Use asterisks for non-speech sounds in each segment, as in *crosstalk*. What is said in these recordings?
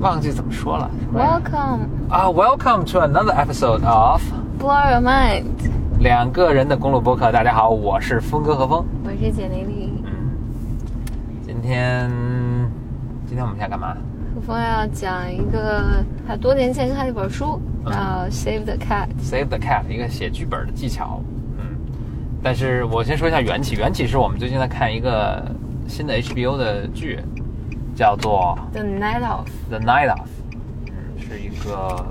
忘记怎么说了。Welcome, 啊，Welcome to another episode of blow your mind。两个人的公路播客。大家好，我是峰哥何峰。我是简丽丽。嗯，今天今天我们想干嘛？何峰要讲一个他多年前看的一本书，叫《Save the Cat》。Save the Cat，一个写剧本的技巧。嗯，但是我先说一下缘起。缘起是我们最近在看一个新的 HBO 的剧，叫做 The Night of《The Night of》，嗯，是一个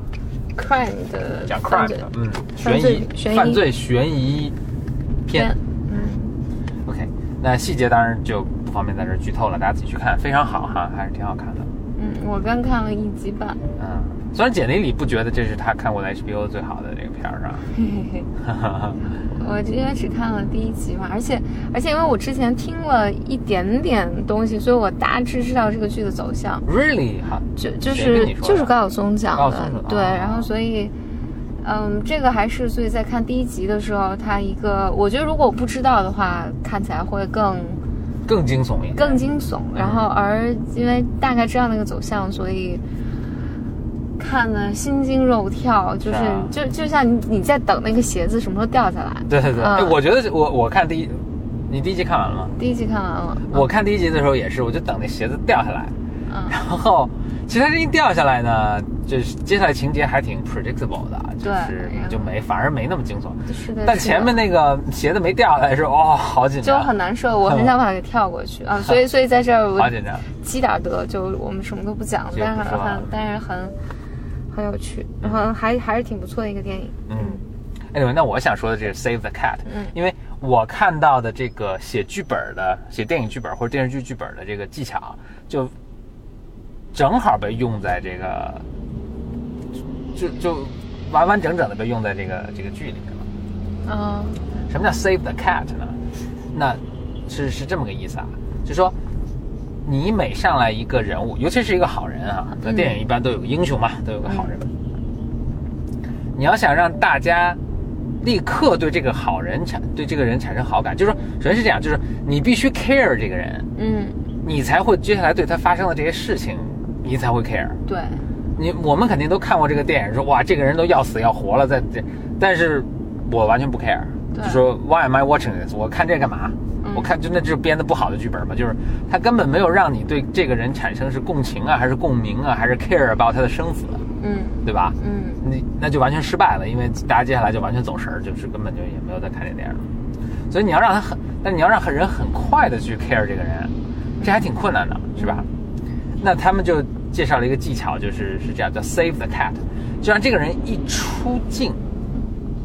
Crime 的讲 crime 的，嗯，悬疑、悬疑犯罪悬疑片。嗯，OK，那细节当然就不方便在这剧透了，大家自己去看，非常好哈，还是挺好看的。嗯，我刚看了一集半。嗯，虽然简历里不觉得这是他看过的 HBO 最好的这个片儿，是吧？嘿嘿嘿。我因为只看了第一集嘛，而且而且因为我之前听了一点点东西，所以我大致知道这个剧的走向。Really 哈，就就是就是高晓松讲的对，啊然后所以，嗯，这个还是所以在看第一集的时候，他一个我觉得如果我不知道的话，看起来会更更惊悚一点。更惊悚，然后而因为大概知道那个走向，所以看的心惊肉跳，就是就就像你你在等那个鞋子什么时候掉下来。对对对，我觉得我我看第一，你第一集看完了吗？第一集看完了，我看第一集的时候也是，我就等那鞋子掉下来，嗯。然后其实它这一掉下来呢，就是接下来情节还挺 predictable 的，就是就没反而没那么惊悚。是的，但前面那个鞋子没掉下来的时候哦，好紧张。就张，很难受，我很想把它给跳过去。啊，*laughs* 所以所以在这儿我好紧张。积点德，就我们什么都不讲了，但是很但是很很有趣，然后还还是挺不错的一个电影。嗯，anyway，那我想说的这个 Save the Cat，嗯因为我看到的这个写剧本的、写电影剧本或者电视剧剧本的这个技巧，就正好被用在这个，就就完完整整的被用在这个这个剧里面了。嗯什么叫 Save the Cat 呢？那是是这么个意思啊，就说你每上来一个人物，尤其是一个好人啊，那电影一般都有个英雄嘛，都有个好人。你要想让大家立刻对这个好人产对这个人产生好感，就是说，首先是这样，就是你必须 care 这个人，嗯，你才会接下来对他发生的这些事情，你才会 care。对，你我们肯定都看过这个电影，说哇，这个人都要死要活了，在这，但是我完全不 care，对就说 Why am I watching this？我看这干嘛？嗯我看真的就是编的不好的剧本嘛，就是他根本没有让你对这个人产生是共情啊，还是共鸣啊，还是 care about 他的生死，嗯对吧？嗯你那就完全失败了，因为大家接下来就完全走神儿，就是根本就也没有在看这电影了。所以你要让他很，但你要让人很快的去 care 这个人，这还挺困难的，是吧？那他们就介绍了一个技巧，就是是这样，叫 save the cat，就让这个人一出镜，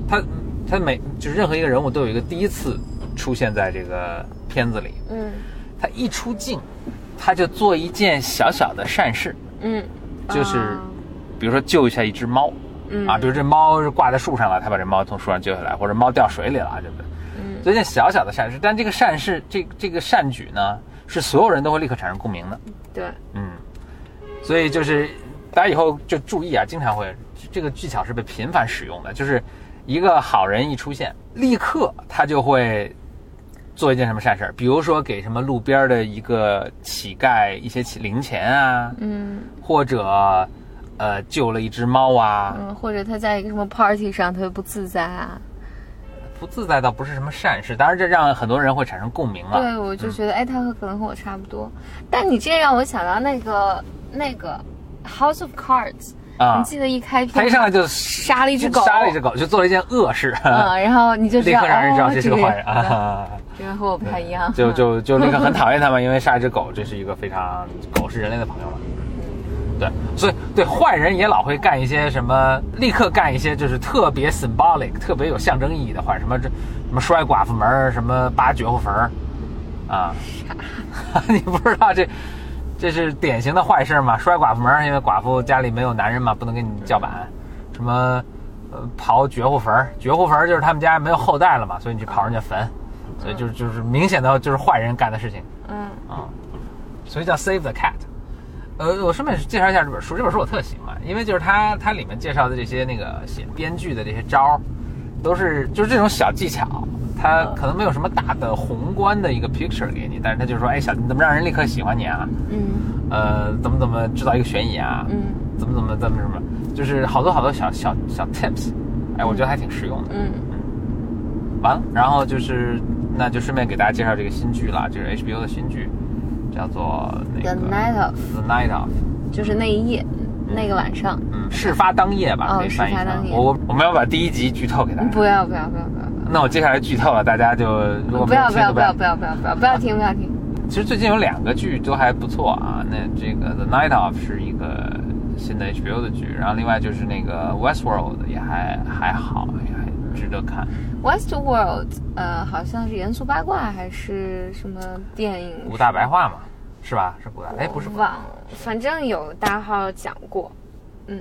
他他每就是任何一个人物都有一个第一次出现在这个片子里，嗯。他一出镜，他就做一件小小的善事，嗯，就是啊。比如说救一下一只猫，嗯。啊，比如这猫是挂在树上了，他把这猫从树上救下来，或者猫掉水里了，对不对？嗯。做一件小小的善事，但这个善事，这这个善举呢，是所有人都会立刻产生共鸣的，对，嗯，所以就是大家以后就注意啊，经常会这个技巧是被频繁使用的，就是一个好人一出现，立刻他就会做一件什么善事儿，比如说给什么路边的一个乞丐一些零钱啊，嗯。或者呃救了一只猫啊，嗯，或者他在一个什么 party 上特别不自在啊，不自在倒不是什么善事，当然这让很多人会产生共鸣了。对，我就觉得哎，他和可能和我差不多，但你这让我想到那个那个 House of Cards，啊你记得一开他一上来就杀了一只狗，杀了一只狗，就做了一件恶事，嗯，然后你就 *laughs* 立刻让人知道哦这是个坏人这个啊。这个和我不太一样，就就就立刻很 *laughs* 讨厌他们，因为杀一只狗，这是一个非常狗是人类的朋友嘛。对，所以对坏人也老会干一些什么，立刻干一些就是特别 symbolic、特别有象征意义的坏，什么这什么摔寡妇门，什么扒绝户坟儿，啊，*laughs* 你不知道这这是典型的坏事嘛？摔寡妇门儿，因为寡妇家里没有男人嘛，不能给你叫板。什么呃刨绝户坟儿，绝户坟儿就是他们家没有后代了嘛，所以你去刨人家坟，所以就是就是明显的就是坏人干的事情嗯啊，所以叫 Save the Cat。呃，我顺便介绍一下这本书，这本书我特喜欢，因为就是它它里面介绍的这些那个写编剧的这些招儿，都是就是这种小技巧，它可能没有什么大的宏观的一个 picture 给你，但是他就是说，哎，小你怎么让人立刻喜欢你啊？嗯。呃，怎么怎么制造一个悬疑啊，嗯。怎么怎么怎么什么，就是好多好多小小小 tips，哎，我觉得还挺实用的。嗯。嗯。完了，然后就是那就顺便给大家介绍这个新剧了，就是 HBO 的新剧，叫做那个 The Night of The Night of，就是那一夜，那个晚上。嗯，事发当夜吧，哦可以翻译成事发当夜。我我我们要把第一集剧透给大家。不要不要不要不要。不那我接下来剧透了，大家就如果不要不要不要不要不要不要不要听不要听。其实最近有两个剧都还不错啊。那这个《The Night of》是一个新的 HBO 的剧，然后另外就是那个《Westworld》也还还好，也还值得看。Westworld，呃，好像是严肃八卦还是什么电影？武大白话嘛，是吧？是武大，哎，不是忘了，反正有大号讲过。嗯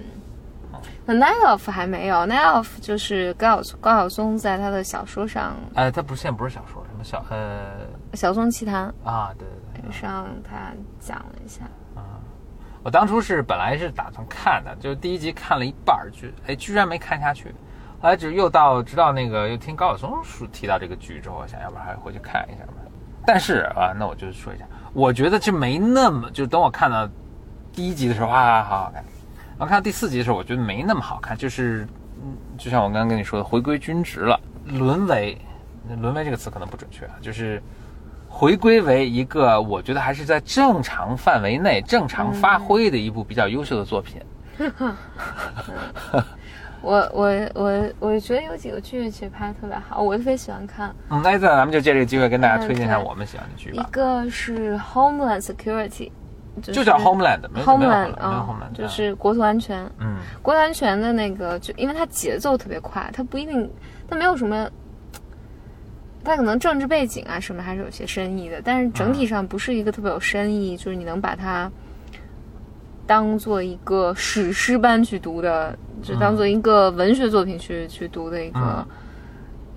，The Night of 还没有，Night of 就是高晓高晓松在他的小说上哎，他不是现在不是小说，什么小呃《小松奇谈啊，对对对》上他讲了一下。啊我当初是本来是打算看的，就是第一集看了一半儿，就哎居然没看下去。后来只又到直到那个又听高晓松说提到这个剧之后，我想要不然还回去看一下吧。但是啊，那我就说一下，我觉得这没那么，就等我看到第一集的时候啊，好好看。然后看到第四集的时候，我觉得没那么好看，就是嗯，就像我刚刚跟你说的，回归均值了，沦为沦为这个词可能不准确啊，就是回归为一个我觉得还是在正常范围内正常发挥的一部比较优秀的作品。*laughs* 我我我我觉得有几个剧其实拍的特别好，我特别喜欢看。嗯，那咱们就借这个机会跟大家推荐一下我们喜欢的剧吧一，个是 Homeland Security，就就叫 Homeland，没有没有 Homeland Homeland，没有啊就是国土安全。嗯。国土安全的那个，就因为它节奏特别快，它不一定，它没有什么，它可能政治背景啊什么还是有些深意的，但是整体上不是一个特别有深意，就是你能把它当做一个史诗般去读的，就当做一个文学作品去去读的一个嗯。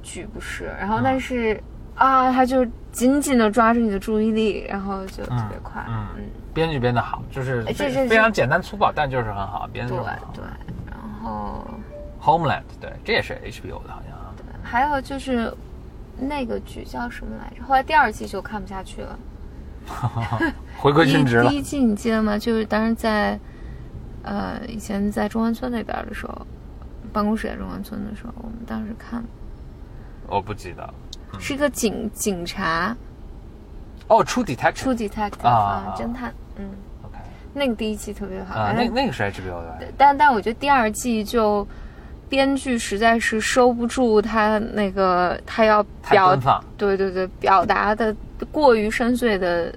剧，不是。然后但是、啊，他就紧紧的抓住你的注意力，然后就特别快，嗯嗯，编剧编的好，就是哎这这非非常简单粗暴，但就是很好，编的对对。然后 Homeland，对，这也是 HBO 的，好像对。还有就是那个剧叫什么来着？后来第二季就看不下去了。*laughs* 回归第一均值了第。一季你记得吗？就是当时在呃以前在中关村那边的时候，办公室在中关村的时候，我们当时看我不记得了。是一个警警察哦，True Detective。出 detective 啊啊侦探，嗯，OK。那个第一季特别好，啊，那那个是 HBO 的。但但我觉得第二季就。编剧实在是收不住他那个，他要表对对对，表达的过于深邃的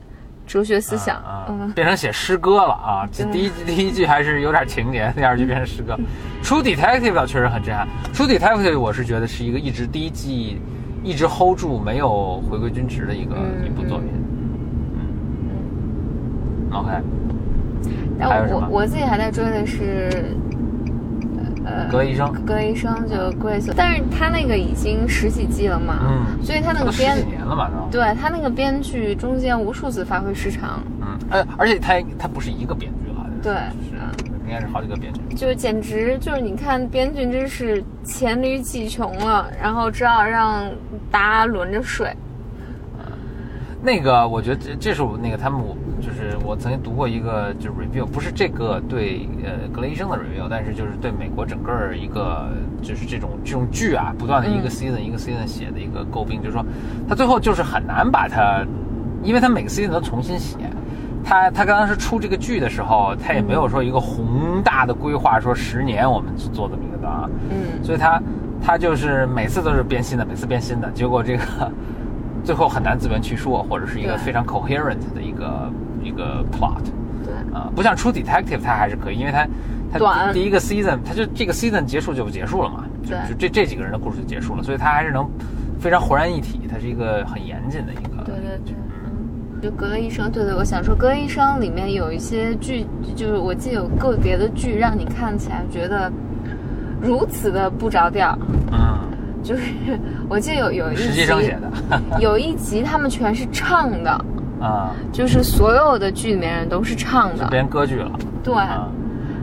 哲学思想，啊，嗯，变成写诗歌了啊！这第一第一句还是有点情节，第二句变成诗歌。*laughs* True Detective 确实很震撼。True Detective 我是觉得是一个一直第一季一直 hold 住没有回归均值的一个、嗯一部作品。嗯，OK，还有但我我自己还在追的是，呃，格医生，格医生就 Grace，但是他那个已经十几季了嘛，嗯，所以他那个编几，年了嘛都。对他那个编剧中间无数次发挥失常，嗯，呃，而且他他不是一个编剧了，对就是应该是好几个编剧。就简直就是你看编剧真是黔驴技穷了，然后只好让大家轮着睡。那个，我觉得这这是我那个他们我就是我曾经读过一个就是 review，不是这个对呃格雷医生的 review，但是就是对美国整个一个就是这种这种剧啊，不断的一个嗯 season、一个 season 写的一个诟病，就是说他最后就是很难把它，因为他每个 season 都重新写。他他刚刚是出这个剧的时候，他也没有说一个宏大的规划，说十年我们去做这么一个档，嗯，所以他他就是每次都是编新的，每次编新的，结果这个最后很难自圆其说，或者是一个非常 coherent 的一个一个 plot 对，啊、不像 True Detective 他还是可以，因为他他第第一个 season 他就这个 season 结束就结束了嘛，就对。就这这几个人的故事就结束了，所以他还是能非常浑然一体，他是一个很严谨的一个对对对，嗯，就《格雷医生》，对对，我想说，《格雷医生》里面有一些剧，就是我记得有个别的剧让你看起来觉得如此的不着调，嗯，*laughs* 就是我记得有有一集，实写的有一集他们全是唱的，啊，就是所有的剧里面人都是唱的，编歌剧了对，啊，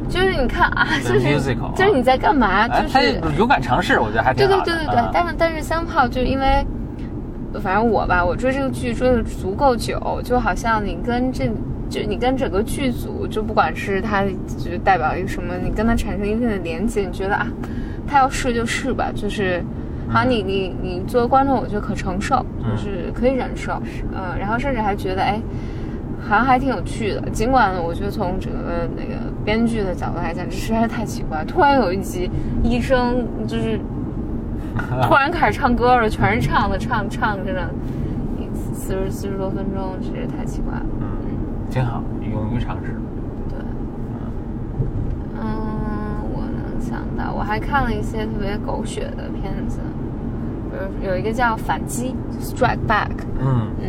就是你看啊，*laughs* 就是 musical 啊就是你在干嘛？就是勇敢尝试，我觉得还挺对好的。对对对对，啊但是但是三炮就因为，反正我吧，我追这个剧追的足够久，就好像你跟这就你跟整个剧组，就不管是他就代表一个什么，你跟他产生一定的连接，你觉得啊，他要是就是吧，就是，好像，你你你作为观众，我觉得可承受，就是可以忍受，嗯，然后甚至还觉得哎，好像还挺有趣的。尽管我觉得从整个那个编剧的角度来讲，这实在是太奇怪，突然有一集医生就是 *laughs* 突然开始唱歌了，全是唱的，唱唱着呢，四十四十多分钟，实在太奇怪了。嗯，挺好，勇于尝试。对，嗯，我能想到，我还看了一些特别狗血的片子，比如有一个叫《反击》（Strike Back），嗯，嗯，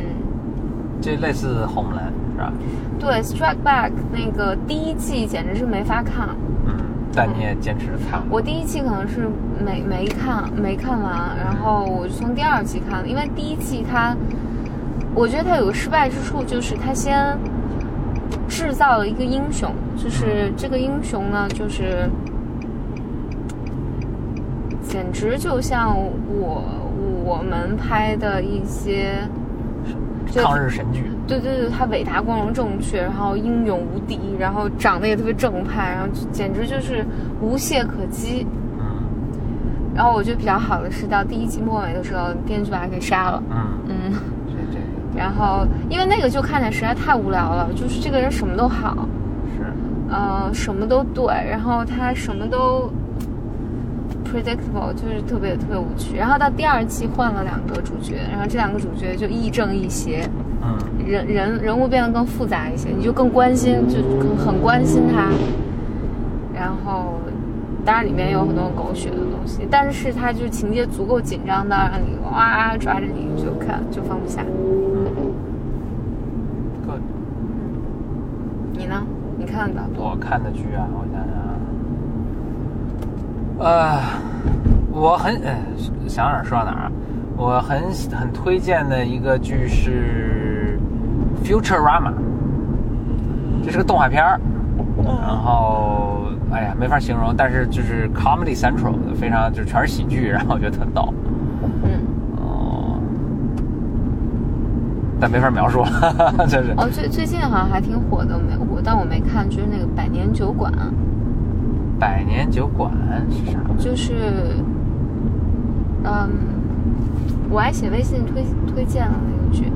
这类似 Homeland 是吧？对，《Strike Back》那个第一季简直是没法看，嗯，但你也坚持看。我第一季可能是没没看没看完，然后我就从第二季看了，因为第一季它，我觉得它有个失败之处，就是它先制造了一个英雄，就是这个英雄呢，就是简直就像我我们拍的一些。抗日神剧，对对对，他伟大、光荣、正确，然后英勇无敌，然后长得也特别正派，然后就简直就是无懈可击。嗯。然后我觉得比较好的是到第一季末尾的时候，编剧把他给杀了。嗯，嗯，这这个然后因为那个就看起来实在太无聊了，就是这个人什么都好，是，呃，什么都对，然后他什么都 predictable，就是特别特别无趣。然后到第二季换了两个主角，然后这两个主角就亦正亦邪。嗯人人人物变得更复杂一些，你就更关心，就很很关心他。然后，当然里面有很多狗血的东西，但是它就情节足够紧张到让你哇抓着你就看就放不下。嗯。你呢？你看的多。我看的剧啊，我想想啊，呃，我很呃想哪儿说到哪儿啊。我很很推荐的一个剧是《Futurama》，这是个动画片儿，然后哎呀没法形容，但是就是 Comedy Central 的，非常就是全是喜剧，然后我觉得特逗，嗯，哦，但没法描述，*laughs* 就是。哦，最最近好像还挺火的，没我但我没看，就是那个《百年酒馆》，百年酒馆是啥？就是，嗯，我还写微信推推荐了那个剧。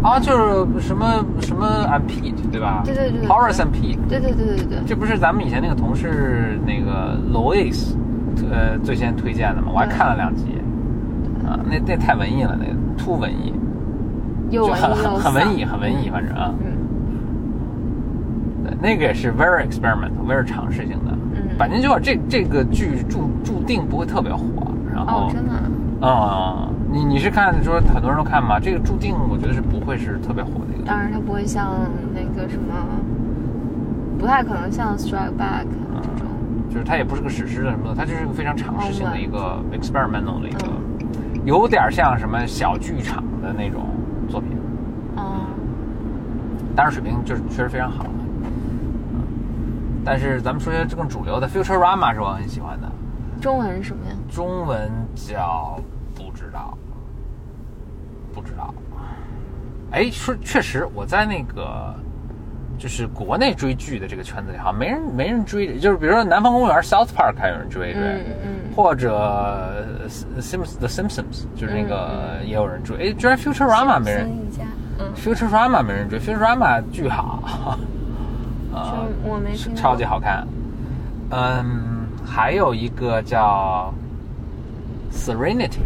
啊，就是什么什么 and Pete 对吧？对对对对 Horace and Pete，对对对对对。这不是咱们以前那个同事那个 Louis，呃，最先推荐的吗？我还看了两集，啊，那那太文艺了，那个 too 文艺，就很又文艺又很很文艺，很文艺，反正啊，嗯对，那个也是 very experimental，very 尝试性的。嗯百年酒馆这这个剧注注定不会特别火，然后哦，真的啊，啊、你你是看说很多人都看吗？这个注定我觉得是不会是特别火的一个。当然它不会像那个什么，不太可能像 Strike Back 嗯这种。就是它也不是个史诗的什么的，它就是一个非常尝试性的一个 experimental 的一个，嗯有点像什么小剧场的那种作品，哦，当然水平就是确实非常好但是咱们说些更主流的 Futurama 是我很喜欢的，中文是什么呀？中文叫不知道，不知道。哎，说确实我在那个。就是国内追剧的这个圈子里，好像没人没人追，就是比如说《南方公园》（South Park） 还有人追追，嗯嗯或者 Sims The Simpsons，就是那个也有人追。哎，居然 Futurama 没人嗯，，Futurama 没人追，Futurama 巨好，啊我没听过超级好看。嗯，还有一个叫 Serenity，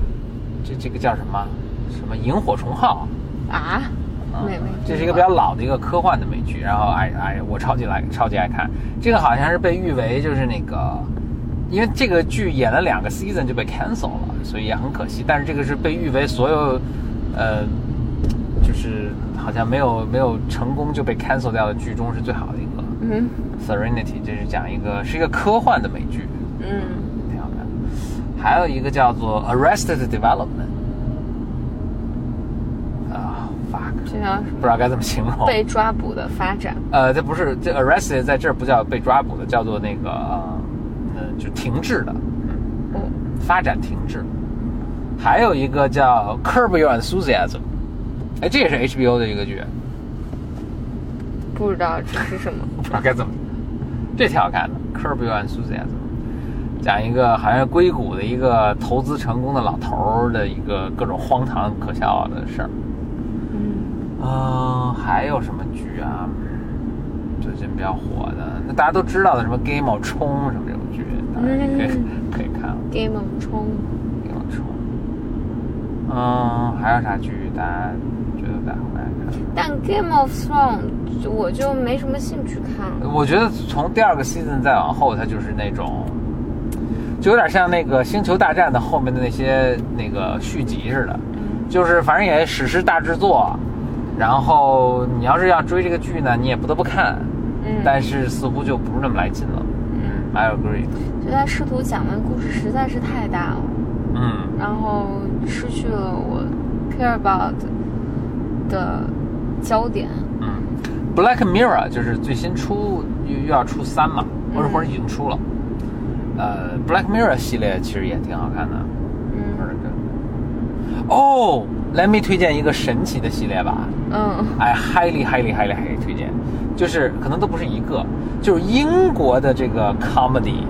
这这个叫什么？什么萤火虫号？啊，这是一个比较老的一个科幻的美剧，然后哎哎，我超级来超级爱看。这个好像是被誉为就是那个，因为这个剧演了两个 season 就被 cancel 了，所以也很可惜。但是这个是被誉为所有，呃，就是好像没有没有成功就被 cancel 掉的剧中是最好的一个。嗯 Serenity 这是讲一个是一个科幻的美剧，嗯，挺好看。还有一个叫做 Arrested Development，啊、fuck，这叫？不知道该怎么形容。被抓捕的发展。呃，这不是这 arrested 在这儿不叫被抓捕的，叫做那个呃，就停滞的，嗯，发展停滞。还有一个叫 Curb Your Enthusiasm，哎，这也是 HBO 的一个剧，不知道这是什么。不知道该怎么。这挺好看的，《Curb Your Enthusiasm》，讲一个好像硅谷的一个投资成功的老头儿的一个各种荒唐可笑的事儿。嗯，嗯，还有什么剧啊？最近比较火的，那大家都知道的什么《Game of 冲》什么这种剧，大家可以、嗯可以看。Game of 冲，Game of 冲。嗯，还有啥剧大家觉得大家会爱看？但 Game of Thrones 我就没什么兴趣看了。我觉得从第二个 season 再往后，它就是那种，就有点像那个《星球大战》的后面的那些那个续集似的，就是反正也史诗大制作，然后你要是要追这个剧呢，你也不得不看，嗯，但是似乎就不是那么来劲了。嗯，I agree。就他试图讲的故事实在是太大了，嗯，然后失去了我 care about 的焦点。嗯，Black Mirror 就是最新出又又要出三嘛，或者嗯或者已经出了。呃，Black Mirror 系列其实也挺好看的。嗯哦，Let me 推荐一个神奇的系列吧，嗯哎，highly highly highly highly 推荐，就是可能都不是一个，就是英国的这个 comedy，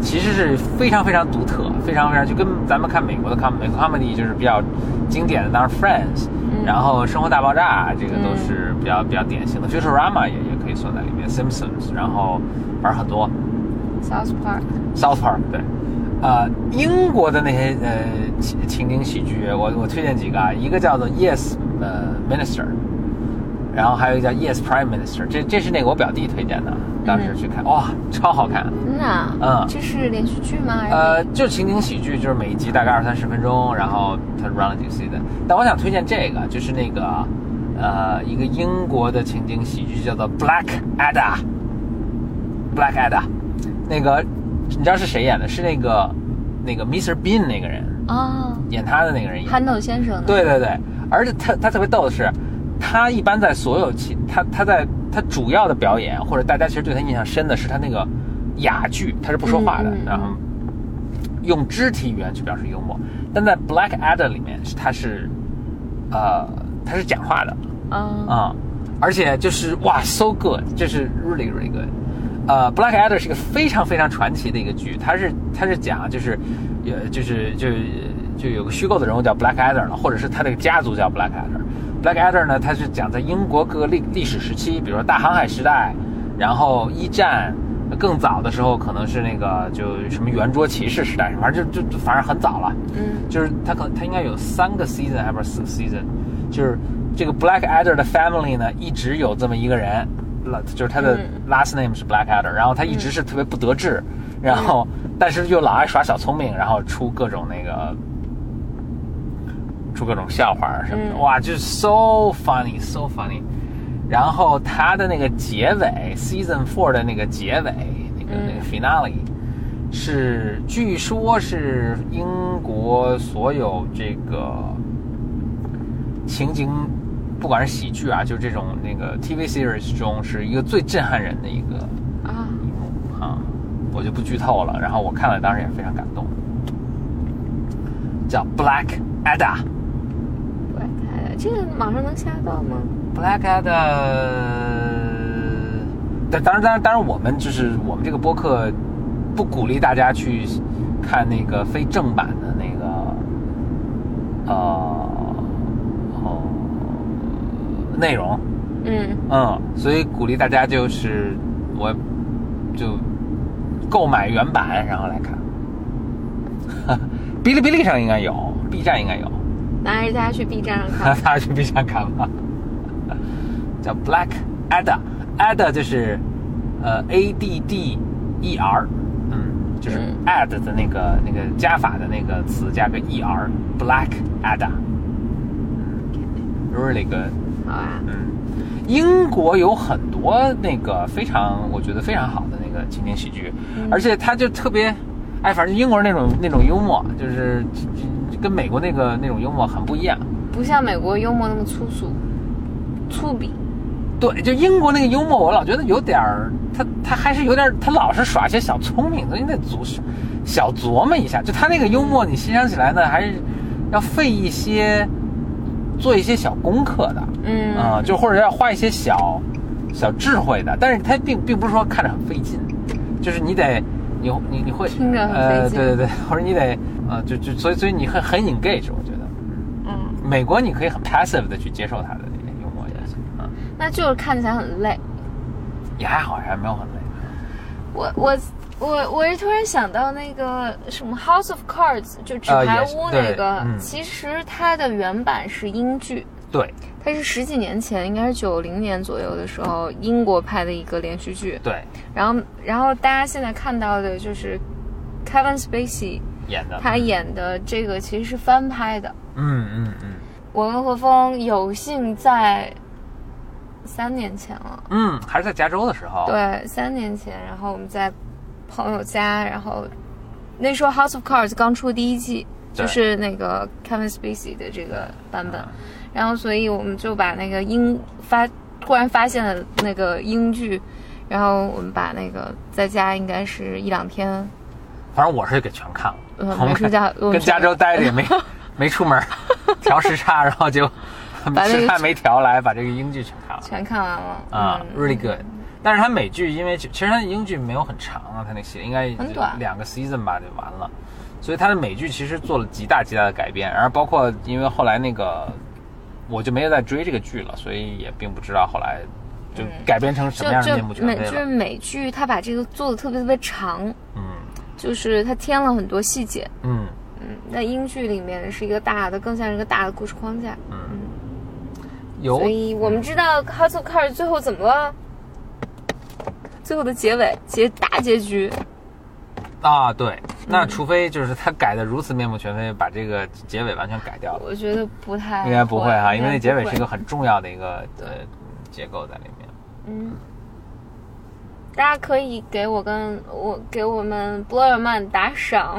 其实是非常非常独特，非常非常就跟咱们看美国的 com 美国 comedy 就是比较经典的，当然 Friends，、嗯然后生活大爆炸这个都嗯是比较、比较典型的，Futurama 也也可以算在里面，Simpsons，然后反正很多。，South Park。South Park 对，呃，英国的那些呃情情景喜剧，我我推荐几个啊，一个叫做 Yes 呃 Minister，然后还有一个叫 Yes Prime Minister，这这是那个我表弟推荐的，当时去看，哇，超好看，真的啊？嗯这是连续剧吗？呃，就是情景喜剧，就是每一集大概二三十分钟，然后它 run 了几个 season。但我想推荐这个，就是那个呃一个英国的情景喜剧，叫做 Black Ada。Black Ada，那个你知道是谁演的？是那个那个 Mr. Bean 那个人啊，演他的那个人演。憨豆先生。对对对，而且他他特别逗的是，他一般在所有其他他在他主要的表演，或者大家其实对他印象深的是他那个哑剧，他是不说话的，然后用肢体语言去表示幽默。但在 Black Adder 里面，他是呃他是讲话的啊，啊、而且就是哇 so good，这是 really really good。呃，Black Adder 是一个非常非常传奇的一个剧，它是它是讲就是，呃，就是就就有个虚构的人物叫 Black Adder 了，或者是他那个家族叫 Black Adder。Black Adder 呢，它是讲在英国各个历历史时期，比如说大航海时代，然后一战，更早的时候可能是那个就什么圆桌骑士时代，反正就就就反正很早了。嗯。就是它可能它应该有三个 season 还不是四个 season，就是这个 Black Adder 的 family 呢一直有这么一个人就是他的嗯。last name 是 Black Adder，然后他一直是特别不得志，然后但是又老爱耍小聪明，然后出各种那个出各种笑话什么的，嗯哇，就是 so funny so funny。然后他的那个结尾 season four 的那个结尾那个、嗯那个 finale 是据说是英国所有这个情景，不管是喜剧啊，就是这种那个 TV series 中是一个最震撼人的一个啊，一幕啊，我就不剧透了。然后我看了，当时也非常感动，叫 Black Ada。这个网上能下到吗？Black Ada，但当然，当然，当然，我们就是我们这个播客不鼓励大家去看那个非正版的那个，呃，哦，内容，嗯嗯，所以鼓励大家就是我就购买原版，然后来看。*laughs* 哔哩哔哩上应该有，B 站应该有。那还是大家去 B 站上看。*laughs* 大看。家去 B 站看吧，*laughs* 叫 Black Ada，Ada 就是呃 A D D E R，嗯，就是嗯。Add 的那个那个加法的那个词加个 E R，Black Ada，really good。好啊，嗯，英国有很多那个非常，我觉得非常好的那个情景喜剧，嗯。而且它就特别，哎，反正英国人那种那种幽默，就是跟美国那个那种幽默很不一样。不像美国幽默那么粗俗、粗鄙。对，就英国那个幽默，我老觉得有点儿，他他还是有点儿，他老是耍些小聪明，的，你得琢小琢磨一下。就他那个幽默，你欣赏起来呢，还是要费一些，做一些小功课的。嗯啊、就或者要花一些小小智慧的，但是他并并不是说看着很费劲，就是你得你你你会听着很呃费劲对对对，或者你得呃就就所以所以你很很 engage，我觉得。嗯，美国你可以很 passive 的去接受他的那个幽默也行啊，那就是看起来很累。也还好，还没有很累。我我我我是突然想到那个什么《House of Cards》，就纸牌屋那个，其实它的原版是英剧，对。它是十几年前，应该是九零年左右的时候，英国拍的一个连续剧。对，然后然后大家现在看到的就是 Kevin Spacey 演的。他演的这个其实是翻拍的。嗯嗯嗯。我跟何峰有幸在三年前了。嗯，还是在加州的时候，对，三年前，然后我们在朋友家，然后那时候《House of Cards》刚出第一季，就是那个 Kevin Spacey 的这个版本，嗯。然后所以我们就把那个英发突然发现了那个英剧，然后我们把那个在家应该是一两天，反正我是给全看了，嗯我们跟加州待着也没 *laughs* 没出门，调时差，然后就 *laughs* 时差没调来，把这个英剧全看了全看完了啊嗯，really good。但是它美剧，因为其实它的英剧没有很长啊，它那系列应该很短两个 season 吧就完了，所以它的美剧其实做了极大极大的改变，然后包括因为后来那个我就没有再追这个剧了，所以也并不知道后来就改编成什么样的就面目就是。美剧，它把这个做的特别特别长，嗯就是它添了很多细节。嗯嗯，那英剧里面是一个大的，更像是一个大的故事框架。嗯，有所以我们知道《House of Cards》最后怎么了？最后的结尾结大结局，啊，对，那除非就是他改的如此面目全非，把这个结尾完全改掉了，我觉得不太应该不会哈，因为那结尾是一个个很重要的一个呃结构在里面。嗯。大家可以给我跟我给我们 Mind 打赏，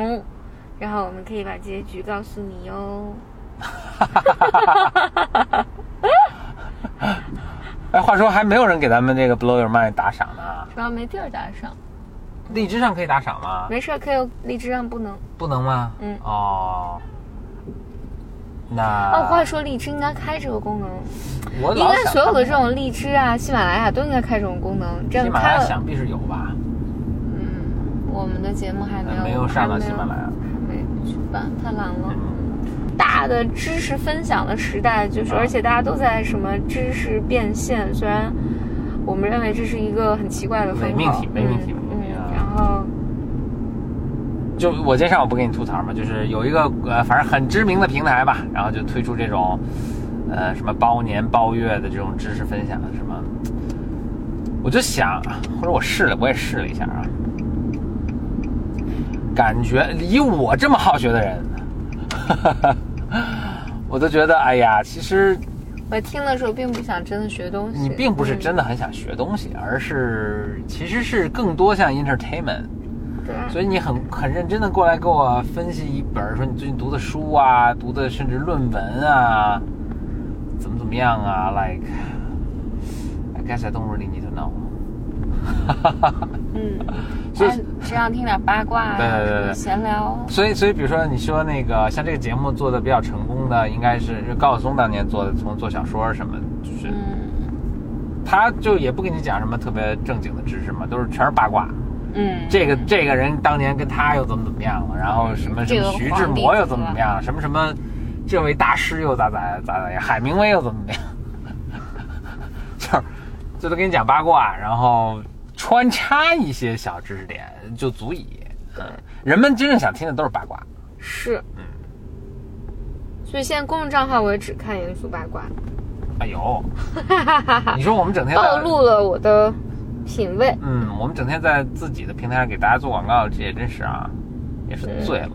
然后我们可以把结局告诉你哟。哎，话说还没有人给咱们这个 Blow Your Mind 打赏呢，主要没地儿打赏，荔枝上可以打赏吗？没事儿可以有荔枝上不能。不能吗？嗯哦，那哦，话说荔枝应该开这个功能，应我应该所有的这种荔枝啊、喜马拉雅都应该开这种功能。这样喜马拉雅开了，想必是有吧，嗯，我们的节目还没有没有上到喜马拉雅。还没去办，太懒了。大的知识分享的时代，就是啊而且大家都在什么知识变现，虽然我们认为这是一个很奇怪的命题，伪命题，就我今天上午不给你吐槽嘛，就是有一个呃，反正很知名的平台吧，然后就推出这种呃什么包年包月的这种知识分享什么，我就想，或者我试了，我也试了一下啊，感觉以我这么好学的人，哈 *laughs* 哈我都觉得哎呀，其实我听的时候并不想真的学东西，你并不是嗯。真的很想学东西，而是其实是更多像 entertainment。对。所以你很很认真的过来给我分析一本，说你最近读的书啊，读的甚至论文啊，怎么怎么样啊，like I guess I don't really need to know *laughs* 嗯，*laughs* 所以哎只想听点八卦啊，对对对对。闲聊。所以，所以比如说你说那个像这个节目做的比较成功的，应该是高晓松当年做的，从做小说什么，就是嗯。他就也不跟你讲什么特别正经的知识嘛，都是全是八卦。嗯，这个这个人当年跟他又怎么怎么样了，然后什么什么徐志摩又怎么怎么样，什么什么这位大师又咋咋咋咋样，海明威又怎么怎么样，*laughs* 就是就都给你讲八卦，然后穿插一些小知识点就足以。嗯，人们真正想听的都是八卦。是，嗯。所以现在公众账号我也只看严肃八卦，哎呦，*laughs* 你说我们整天暴在露了我的品味。嗯，我们整天在自己的平台上给大家做广告，这也真是啊，也是醉了。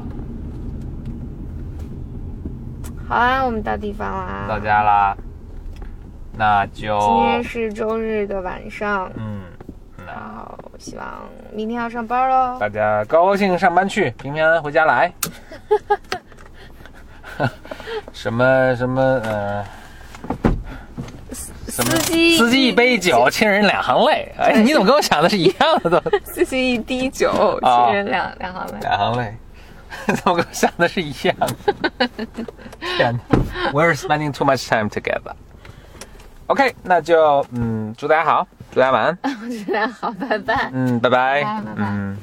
好啊，我们到地方啦。到家啦，那就今天是周日的晚上，嗯，然那后希望明天要上班喽。大家高高兴兴上班去，平平安安回家来。*laughs* *laughs* 什么什么呃，什么司机司机一杯酒，亲人两行泪。哎，你怎么跟我想的是一样的都？司机一滴酒，啊亲人两两行泪。两行泪，*laughs* 怎么跟我想的是一样的？天哪，We're spending too much time together。OK，那就嗯，祝大家好，祝大家晚安，*laughs* 祝大家好，拜拜。嗯，拜拜，拜拜拜拜嗯。